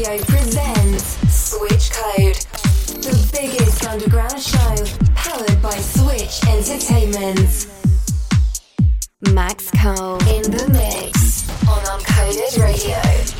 Radio presents Switch Code, the biggest underground show powered by Switch Entertainment. Max Cohle in the mix on Uncoded Radio.